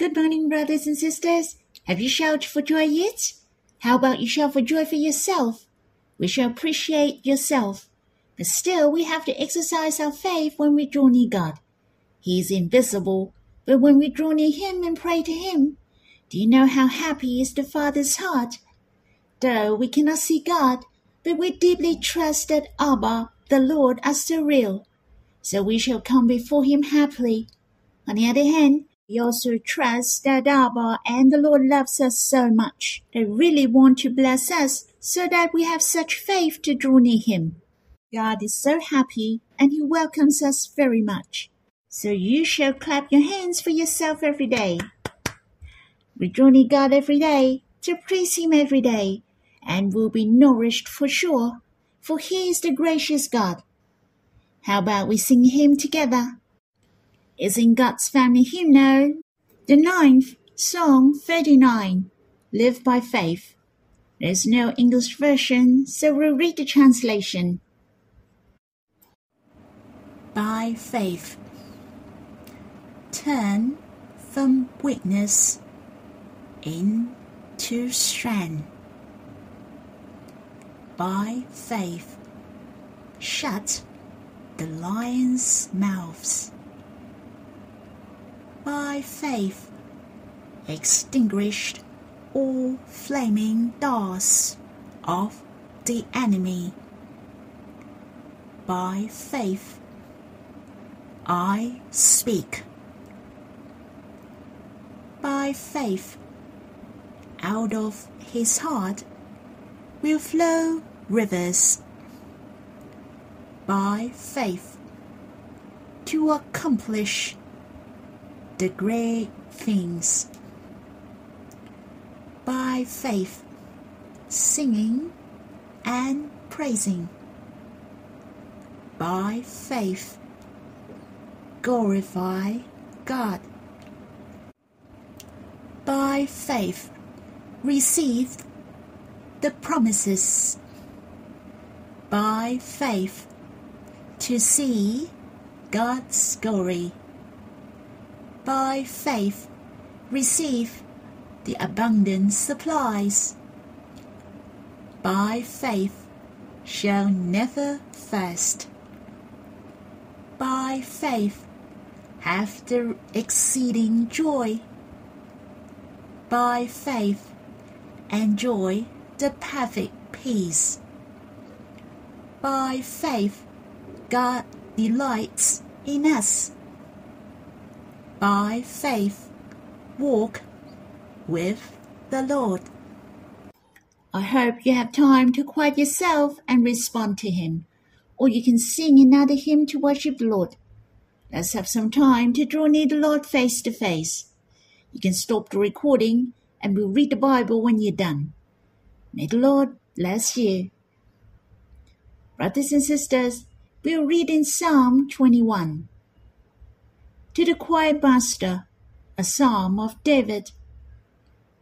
Good morning, brothers and sisters. Have you shouted for joy yet? How about you shout for joy for yourself? We shall appreciate yourself. But still, we have to exercise our faith when we draw near God. He is invisible, but when we draw near Him and pray to Him, do you know how happy is the Father's heart? Though we cannot see God, but we deeply trust that Abba, the Lord, are still real. So we shall come before Him happily. On the other hand, we also trust that Abba and the Lord loves us so much. They really want to bless us so that we have such faith to draw near Him. God is so happy and He welcomes us very much. So you shall clap your hands for yourself every day. We draw near God every day to praise Him every day and will be nourished for sure, for He is the gracious God. How about we sing Him together? It's in God's family hymnal, the ninth, Song 39, Live by Faith. There's no English version, so we'll read the translation. By faith, turn from weakness into strength. By faith, shut the lions' mouths. By faith, extinguished all flaming darts of the enemy. By faith, I speak. By faith, out of his heart will flow rivers. By faith, to accomplish the great things by faith, singing and praising. By faith, glorify God. By faith, receive the promises. By faith, to see God's glory. By faith, receive the abundant supplies. By faith shall never fast. By faith have the exceeding joy. By faith enjoy the perfect peace. By faith God delights in us. By faith walk with the Lord. I hope you have time to quiet yourself and respond to Him, or you can sing another hymn to worship the Lord. Let's have some time to draw near the Lord face to face. You can stop the recording and we'll read the Bible when you're done. May the Lord bless you. Brothers and sisters, we'll read in Psalm 21. To the choir master, a psalm of David.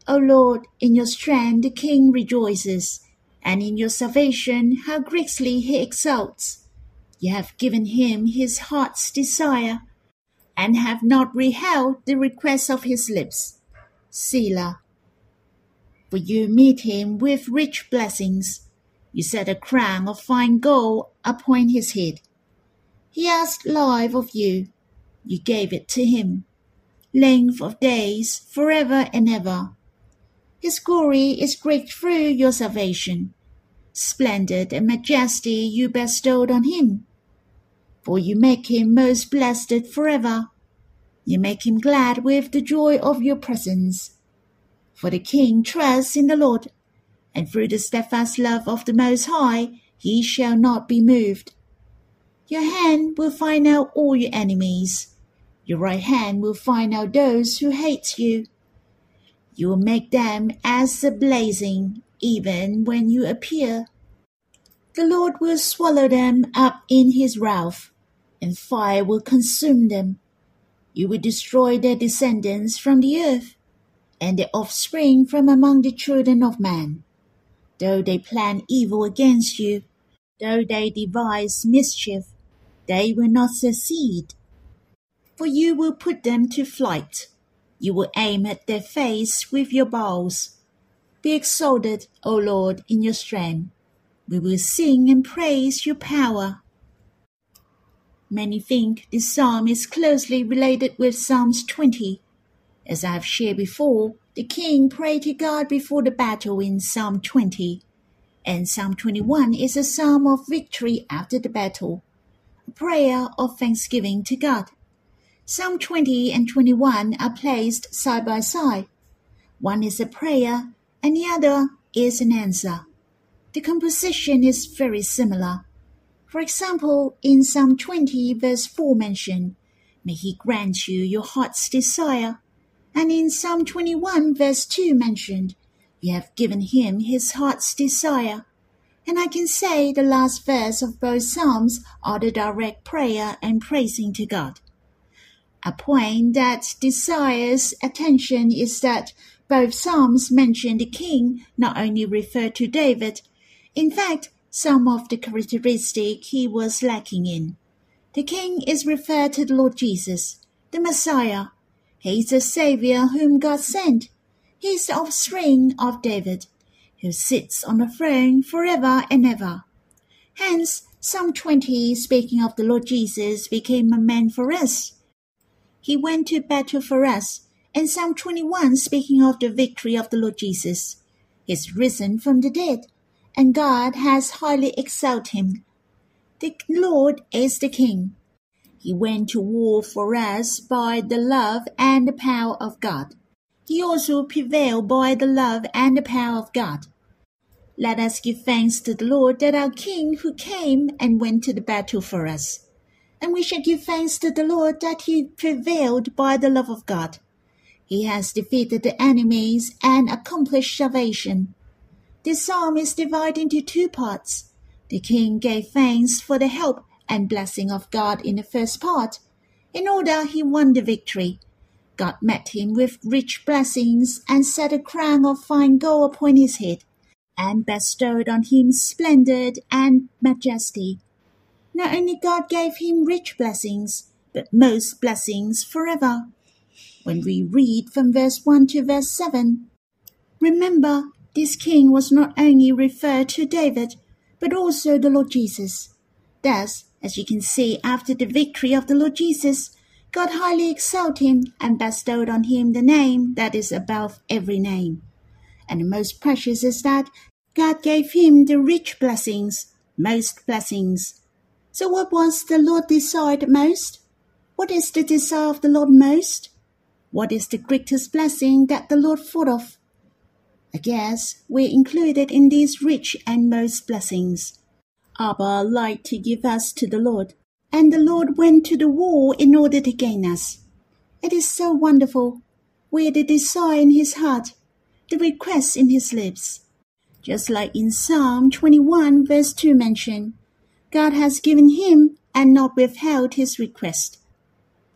O Lord, in your strength the king rejoices, and in your salvation how greatly he exults. You have given him his heart's desire, and have not withheld the request of his lips. Selah. For you meet him with rich blessings. You set a crown of fine gold upon his head. He asked life of you. You gave it to him. Length of days forever and ever his glory is great through your salvation. Splendid and majesty you bestowed on him. For you make him most blessed forever. You make him glad with the joy of your presence. For the king trusts in the Lord, and through the steadfast love of the Most High he shall not be moved. Your hand will find out all your enemies. Your right hand will find out those who hate you. You will make them as the blazing, even when you appear. The Lord will swallow them up in his wrath, and fire will consume them. You will destroy their descendants from the earth, and their offspring from among the children of man. Though they plan evil against you, though they devise mischief, they will not succeed. For you will put them to flight You will aim at their face with your bows. Be exalted, O Lord, in your strength. We will sing and praise your power. Many think this psalm is closely related with Psalms 20. As I have shared before, the king prayed to God before the battle in Psalm 20, and Psalm 21 is a psalm of victory after the battle, a prayer of thanksgiving to God. Psalm 20 and 21 are placed side by side. One is a prayer, and the other is an answer. The composition is very similar. For example, in Psalm 20, verse 4 mentioned, May he grant you your heart's desire. And in Psalm 21, verse 2 mentioned, You have given him his heart's desire. And I can say the last verse of both Psalms are the direct prayer and praising to God. A point that desires attention is that both Psalms mention the king not only refer to David, in fact, some of the characteristic he was lacking in. The king is referred to the Lord Jesus, the Messiah. He is the Savior whom God sent. He is the offspring of David, who sits on the throne forever and ever. Hence, Psalm 20, speaking of the Lord Jesus, became a man for us. He went to battle for us, and Psalm 21, speaking of the victory of the Lord Jesus, He is risen from the dead and God has highly exalted him. The Lord is the King. He went to war for us by the love and the power of God. He also prevailed by the love and the power of God. Let us give thanks to the Lord that our King who came and went to the battle for us. And we shall give thanks to the Lord that he prevailed by the love of God. He has defeated the enemies and accomplished salvation. This psalm is divided into two parts. The king gave thanks for the help and blessing of God in the first part. In order he won the victory. God met him with rich blessings and set a crown of fine gold upon his head, and bestowed on him splendor and majesty. Not only God gave him rich blessings, but most blessings forever. When we read from verse 1 to verse 7, remember this king was not only referred to David, but also the Lord Jesus. Thus, as you can see, after the victory of the Lord Jesus, God highly exalted him and bestowed on him the name that is above every name. And the most precious is that God gave him the rich blessings, most blessings. So what was the Lord desired most? What is the desire of the Lord most? What is the greatest blessing that the Lord thought of? I guess we're included in these rich and most blessings. Abba liked to give us to the Lord, and the Lord went to the war in order to gain us. It is so wonderful. We're the desire in his heart, the request in his lips. Just like in Psalm 21 verse 2 mentioned, God has given him and not withheld his request.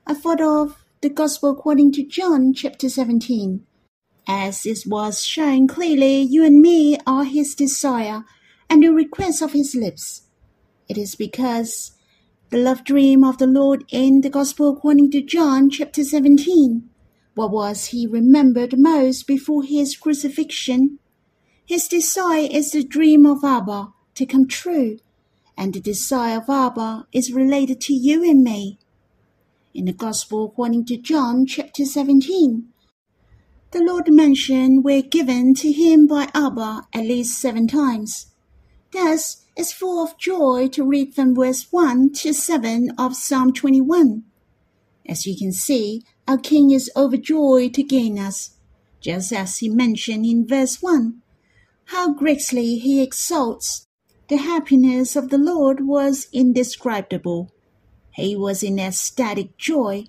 I thought of the Gospel according to John chapter 17 as it was shown clearly, you and me are his desire and the request of his lips. It is because the love dream of the Lord in the Gospel according to John chapter 17. What was he remembered most before his crucifixion? His desire is the dream of Abba to come true, and the desire of Abba is related to you and me. In the Gospel according to John chapter 17, the Lord mentioned were given to him by Abba at least seven times. Thus, it's full of joy to read from verse 1 to 7 of Psalm 21. As you can see, our King is overjoyed to gain us, just as he mentioned in verse 1. How greatly he exalts! The happiness of the Lord was indescribable. He was in ecstatic joy.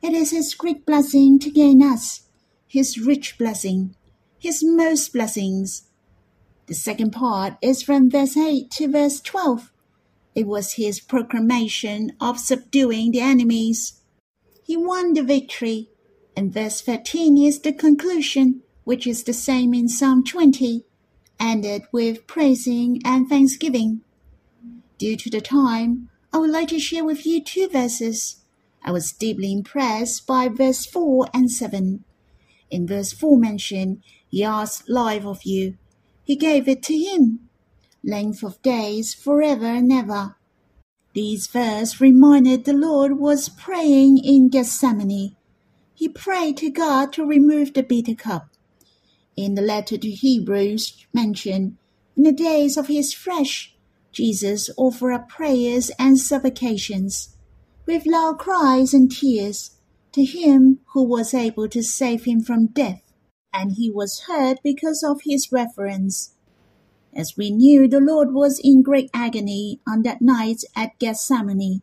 It is his great blessing to gain us his rich blessing, his most blessings. The second part is from verse 8 to verse 12. It was his proclamation of subduing the enemies. He won the victory, and verse 13 is the conclusion, which is the same in Psalm 20, ended with praising and thanksgiving. Due to the time, I would like to share with you two verses. I was deeply impressed by verse 4 and 7. In verse 4 mentioned, He asked life of you. He gave it to him. Length of days forever and ever. These verse reminded the Lord was praying in Gethsemane. He prayed to God to remove the bitter cup. In the letter to Hebrews mentioned, in the days of his flesh, Jesus offered up prayers and supplications with loud cries and tears to him who was able to save him from death, and he was heard because of his reverence. As we knew the Lord was in great agony on that night at Gethsemane,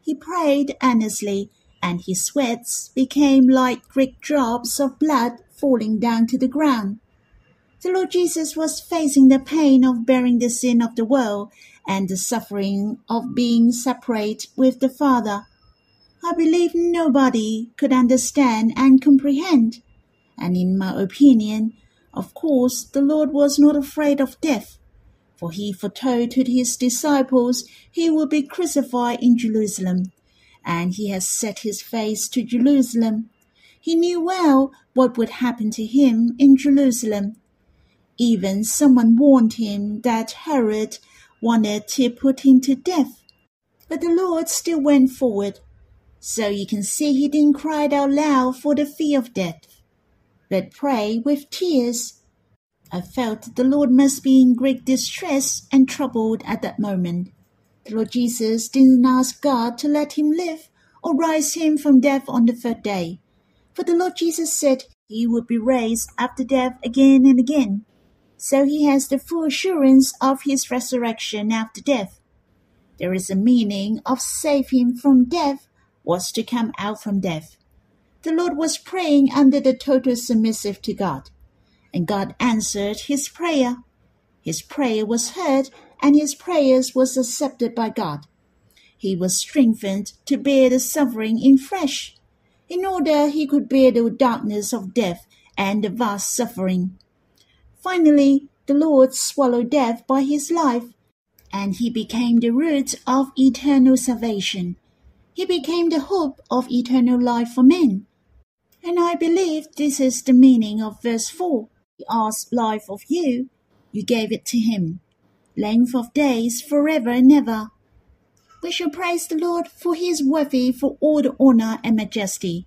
he prayed earnestly, and his sweats became like great drops of blood falling down to the ground. The Lord Jesus was facing the pain of bearing the sin of the world and the suffering of being separate with the Father. I believe nobody could understand and comprehend. And in my opinion, of course, the Lord was not afraid of death, for he foretold to his disciples he would be crucified in Jerusalem, and he has set his face to Jerusalem. He knew well what would happen to him in Jerusalem. Even someone warned him that Herod wanted to put him to death. But the Lord still went forward so you can see he didn't cry out loud for the fear of death, but pray with tears. I felt the Lord must be in great distress and troubled at that moment. The Lord Jesus didn't ask God to let him live or rise him from death on the third day. For the Lord Jesus said he would be raised after death again and again. So he has the full assurance of his resurrection after death. There is a meaning of save him from death was to come out from death. The Lord was praying under the total submissive to God, and God answered his prayer. His prayer was heard, and his prayers was accepted by God. He was strengthened to bear the suffering in flesh, in order he could bear the darkness of death and the vast suffering. Finally, the Lord swallowed death by his life, and he became the root of eternal salvation. He became the hope of eternal life for men. And I believe this is the meaning of verse 4. He asked life of you, you gave it to him. Length of days forever and ever. We shall praise the Lord, for he is worthy for all the honor and majesty.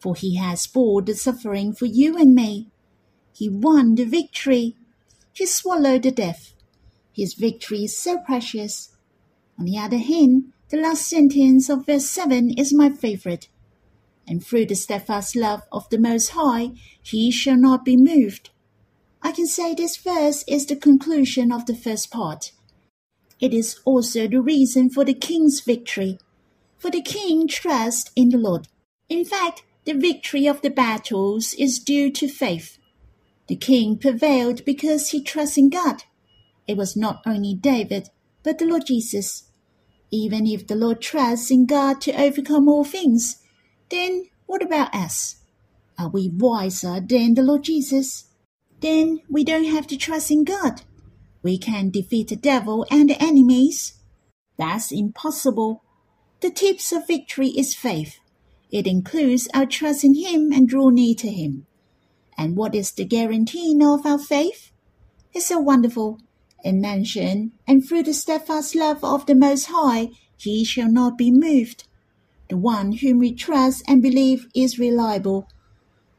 For he has borne the suffering for you and me. He won the victory. He swallowed the death. His victory is so precious. On the other hand, the last sentence of verse 7 is my favorite. And through the steadfast love of the Most High, he shall not be moved. I can say this verse is the conclusion of the first part. It is also the reason for the king's victory, for the king trusts in the Lord. In fact, the victory of the battles is due to faith. The king prevailed because he trusts in God. It was not only David, but the Lord Jesus. Even if the Lord trusts in God to overcome all things, then what about us? Are we wiser than the Lord Jesus? Then we don't have to trust in God. We can defeat the devil and the enemies. That's impossible. The tips of victory is faith. It includes our trust in Him and draw near to Him. And what is the guarantee of our faith? It's so wonderful and mention, and through the steadfast love of the Most High, he shall not be moved. The one whom we trust and believe is reliable.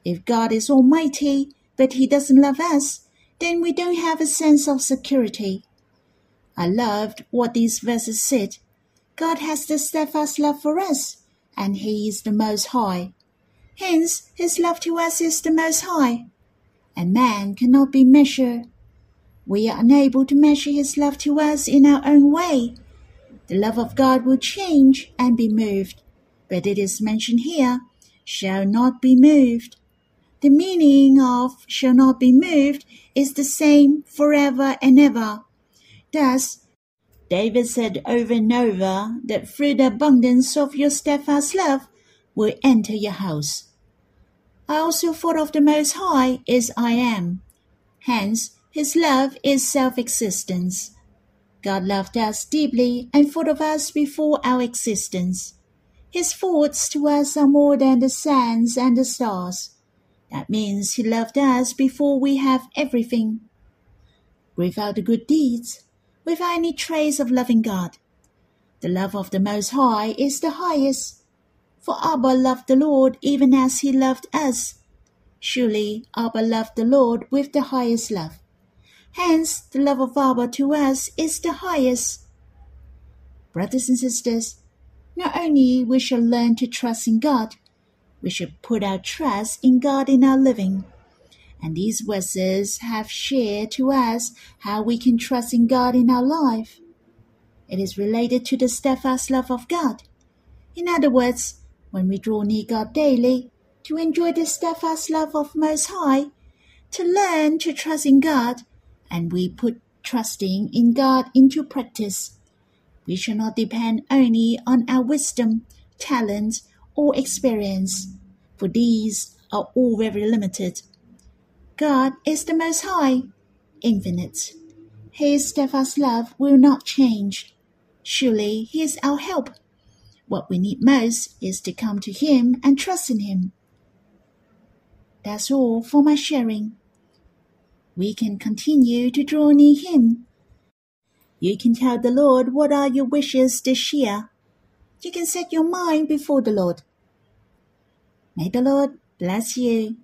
If God is almighty, but he doesn't love us, then we don't have a sense of security. I loved what these verses said. God has the steadfast love for us, and he is the Most High. Hence, his love to us is the Most High, and man cannot be measured we are unable to measure His love to us in our own way. The love of God will change and be moved, but it is mentioned here, shall not be moved. The meaning of shall not be moved is the same forever and ever. Thus, David said over and over that through the abundance of your steadfast love will enter your house. I also thought of the Most High as I am. Hence, his love is self-existence. God loved us deeply and thought of us before our existence. His thoughts to us are more than the sands and the stars. That means He loved us before we have everything. Without the good deeds, without any trace of loving God, the love of the Most High is the highest. For Abba loved the Lord even as He loved us. Surely Abba loved the Lord with the highest love. Hence, the love of Abba to us is the highest. Brothers and sisters, not only we shall learn to trust in God, we should put our trust in God in our living. And these verses have shared to us how we can trust in God in our life. It is related to the steadfast love of God. In other words, when we draw near God daily, to enjoy the steadfast love of Most High, to learn to trust in God, and we put trusting in God into practice. We shall not depend only on our wisdom, talent, or experience, for these are all very limited. God is the Most High, infinite. His steadfast love will not change. Surely He is our help. What we need most is to come to Him and trust in Him. That's all for my sharing. We can continue to draw near Him. You can tell the Lord what are your wishes this year. You can set your mind before the Lord. May the Lord bless you.